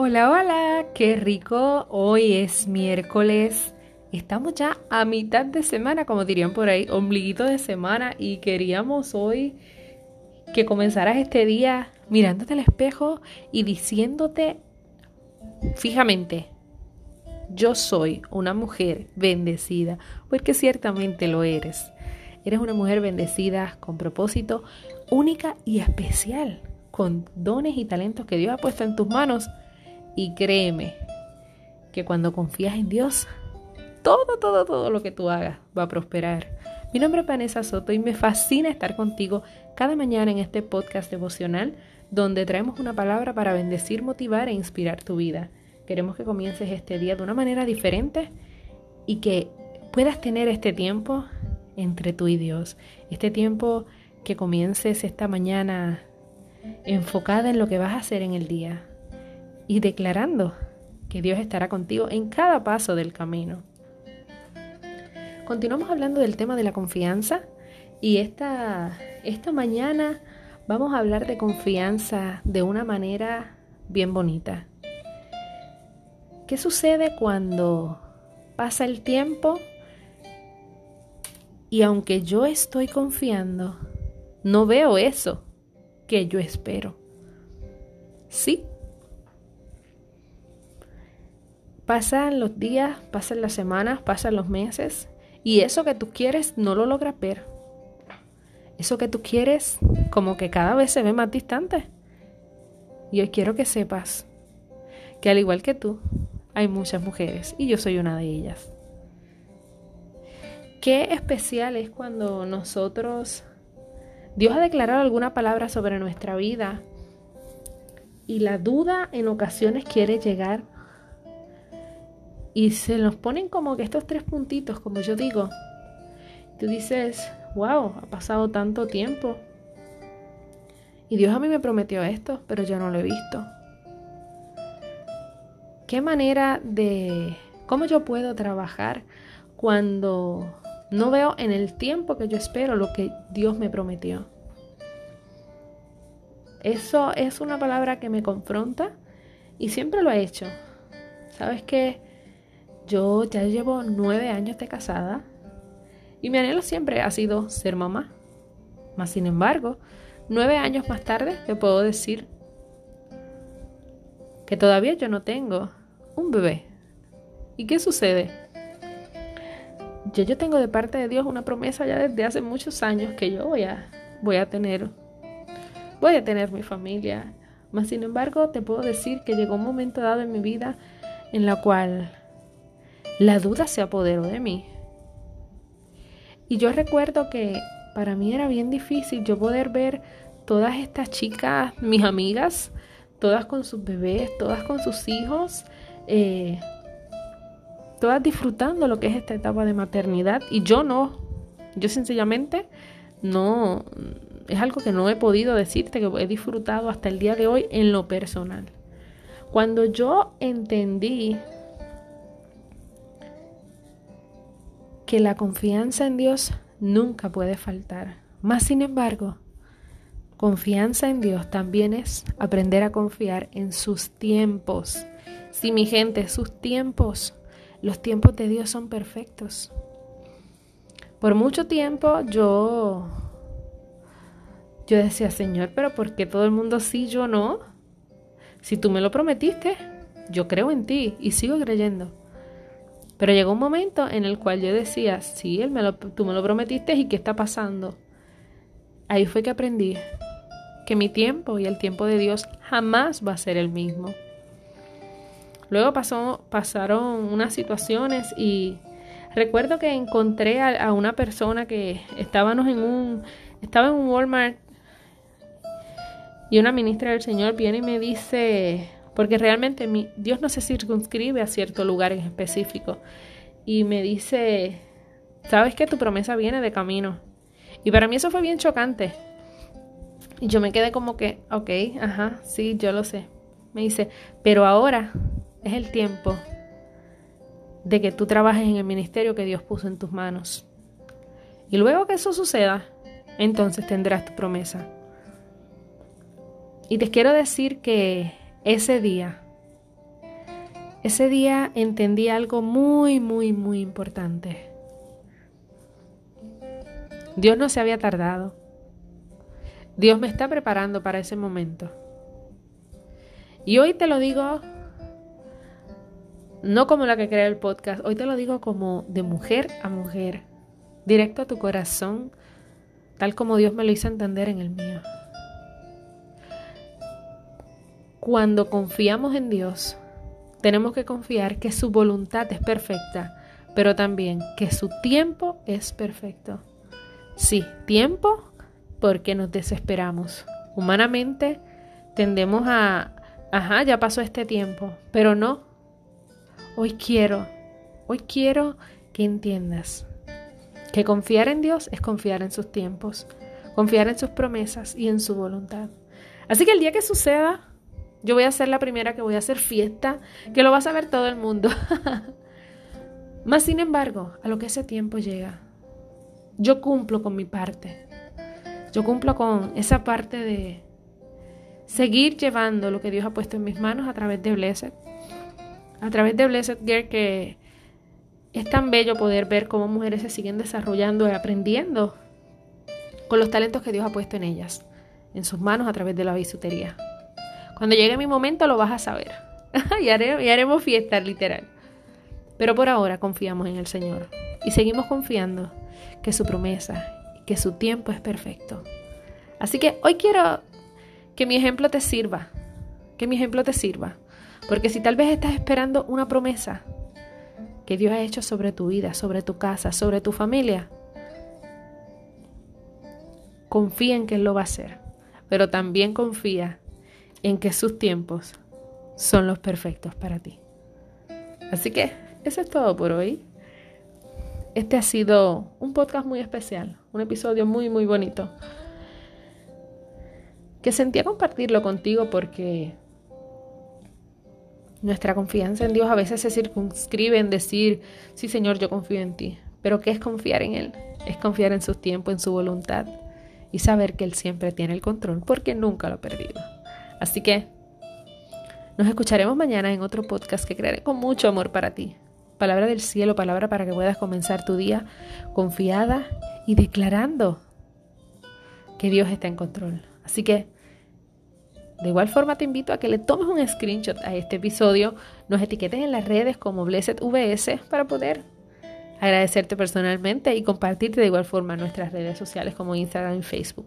Hola, hola, qué rico. Hoy es miércoles. Estamos ya a mitad de semana, como dirían por ahí, ombliguito de semana y queríamos hoy que comenzaras este día mirándote al espejo y diciéndote fijamente, yo soy una mujer bendecida, porque ciertamente lo eres. Eres una mujer bendecida con propósito, única y especial, con dones y talentos que Dios ha puesto en tus manos y créeme que cuando confías en Dios, todo, todo, todo lo que tú hagas va a prosperar. Mi nombre es Vanessa Soto y me fascina estar contigo cada mañana en este podcast devocional donde traemos una palabra para bendecir, motivar e inspirar tu vida. Queremos que comiences este día de una manera diferente y que puedas tener este tiempo entre tú y Dios. Este tiempo que comiences esta mañana enfocada en lo que vas a hacer en el día y declarando que Dios estará contigo en cada paso del camino. Continuamos hablando del tema de la confianza y esta, esta mañana vamos a hablar de confianza de una manera bien bonita. ¿Qué sucede cuando pasa el tiempo y aunque yo estoy confiando, no veo eso que yo espero? Sí, Pasan los días, pasan las semanas, pasan los meses y eso que tú quieres no lo logras ver. Eso que tú quieres como que cada vez se ve más distante. Y hoy quiero que sepas que al igual que tú, hay muchas mujeres y yo soy una de ellas. Qué especial es cuando nosotros, Dios ha declarado alguna palabra sobre nuestra vida y la duda en ocasiones quiere llegar y se nos ponen como que estos tres puntitos, como yo digo. Tú dices, wow, ha pasado tanto tiempo. Y Dios a mí me prometió esto, pero yo no lo he visto. ¿Qué manera de... ¿Cómo yo puedo trabajar cuando no veo en el tiempo que yo espero lo que Dios me prometió? Eso es una palabra que me confronta y siempre lo he hecho. ¿Sabes qué? Yo ya llevo nueve años de casada y mi anhelo siempre ha sido ser mamá. Mas, sin embargo, nueve años más tarde te puedo decir que todavía yo no tengo un bebé. ¿Y qué sucede? Yo, yo tengo de parte de Dios una promesa ya desde hace muchos años que yo voy a, voy a tener, voy a tener mi familia. Mas, sin embargo, te puedo decir que llegó un momento dado en mi vida en la cual la duda se apoderó de mí. Y yo recuerdo que para mí era bien difícil yo poder ver todas estas chicas, mis amigas, todas con sus bebés, todas con sus hijos, eh, todas disfrutando lo que es esta etapa de maternidad y yo no, yo sencillamente no, es algo que no he podido decirte, que he disfrutado hasta el día de hoy en lo personal. Cuando yo entendí que la confianza en Dios nunca puede faltar. Más sin embargo, confianza en Dios también es aprender a confiar en sus tiempos. Si mi gente, sus tiempos, los tiempos de Dios son perfectos. Por mucho tiempo yo yo decía, "Señor, pero ¿por qué todo el mundo sí, yo no? Si tú me lo prometiste, yo creo en ti y sigo creyendo." Pero llegó un momento en el cual yo decía, sí, él me lo, tú me lo prometiste y qué está pasando. Ahí fue que aprendí que mi tiempo y el tiempo de Dios jamás va a ser el mismo. Luego pasó, pasaron unas situaciones y recuerdo que encontré a, a, una persona que estábamos en un, estaba en un Walmart y una ministra del Señor viene y me dice, porque realmente mi, Dios no se circunscribe a cierto lugar en específico. Y me dice, sabes que tu promesa viene de camino. Y para mí eso fue bien chocante. Y yo me quedé como que, ok, ajá, sí, yo lo sé. Me dice, pero ahora es el tiempo de que tú trabajes en el ministerio que Dios puso en tus manos. Y luego que eso suceda, entonces tendrás tu promesa. Y te quiero decir que ese día ese día entendí algo muy, muy, muy importante. Dios no se había tardado. Dios me está preparando para ese momento. Y hoy te lo digo no como la que crea el podcast, hoy te lo digo como de mujer a mujer, directo a tu corazón, tal como Dios me lo hizo entender en el mío. Cuando confiamos en Dios, tenemos que confiar que su voluntad es perfecta, pero también que su tiempo es perfecto. Sí, tiempo porque nos desesperamos. Humanamente tendemos a, ajá, ya pasó este tiempo, pero no. Hoy quiero, hoy quiero que entiendas que confiar en Dios es confiar en sus tiempos, confiar en sus promesas y en su voluntad. Así que el día que suceda, yo voy a ser la primera que voy a hacer fiesta, que lo va a saber todo el mundo. Más sin embargo, a lo que ese tiempo llega, yo cumplo con mi parte. Yo cumplo con esa parte de seguir llevando lo que Dios ha puesto en mis manos a través de Blessed. A través de Blessed Girl que es tan bello poder ver cómo mujeres se siguen desarrollando y aprendiendo con los talentos que Dios ha puesto en ellas, en sus manos a través de la bisutería. Cuando llegue mi momento lo vas a saber. y, haremos fiesta, literal. Pero por ahora confiamos en el Señor y seguimos confiando que su promesa, que su tiempo es perfecto. Así que hoy quiero que mi ejemplo te sirva, que mi ejemplo te sirva. Porque si tal vez estás esperando una promesa que Dios ha hecho sobre tu vida, sobre tu casa, sobre tu familia, confía en que Él lo va a hacer. Pero también confía en que sus tiempos son los perfectos para ti. Así que eso es todo por hoy. Este ha sido un podcast muy especial, un episodio muy, muy bonito. Que sentía compartirlo contigo porque nuestra confianza en Dios a veces se circunscribe en decir, sí Señor, yo confío en ti. Pero ¿qué es confiar en Él? Es confiar en su tiempo, en su voluntad y saber que Él siempre tiene el control porque nunca lo ha perdido. Así que nos escucharemos mañana en otro podcast que crearé con mucho amor para ti. Palabra del cielo, palabra para que puedas comenzar tu día confiada y declarando que Dios está en control. Así que, de igual forma te invito a que le tomes un screenshot a este episodio, nos etiquetes en las redes como VS para poder agradecerte personalmente y compartirte de igual forma nuestras redes sociales como Instagram y Facebook.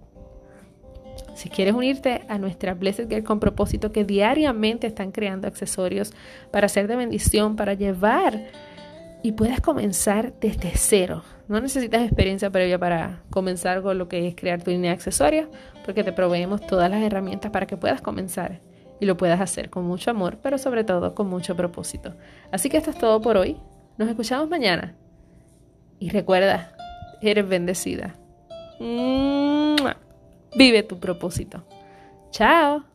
Si quieres unirte a nuestra Blessed Girl con propósito que diariamente están creando accesorios para ser de bendición, para llevar y puedes comenzar desde cero. No necesitas experiencia previa para comenzar con lo que es crear tu línea de accesorios, porque te proveemos todas las herramientas para que puedas comenzar y lo puedas hacer con mucho amor, pero sobre todo con mucho propósito. Así que esto es todo por hoy. Nos escuchamos mañana. Y recuerda, eres bendecida. Vive tu propósito. Chao.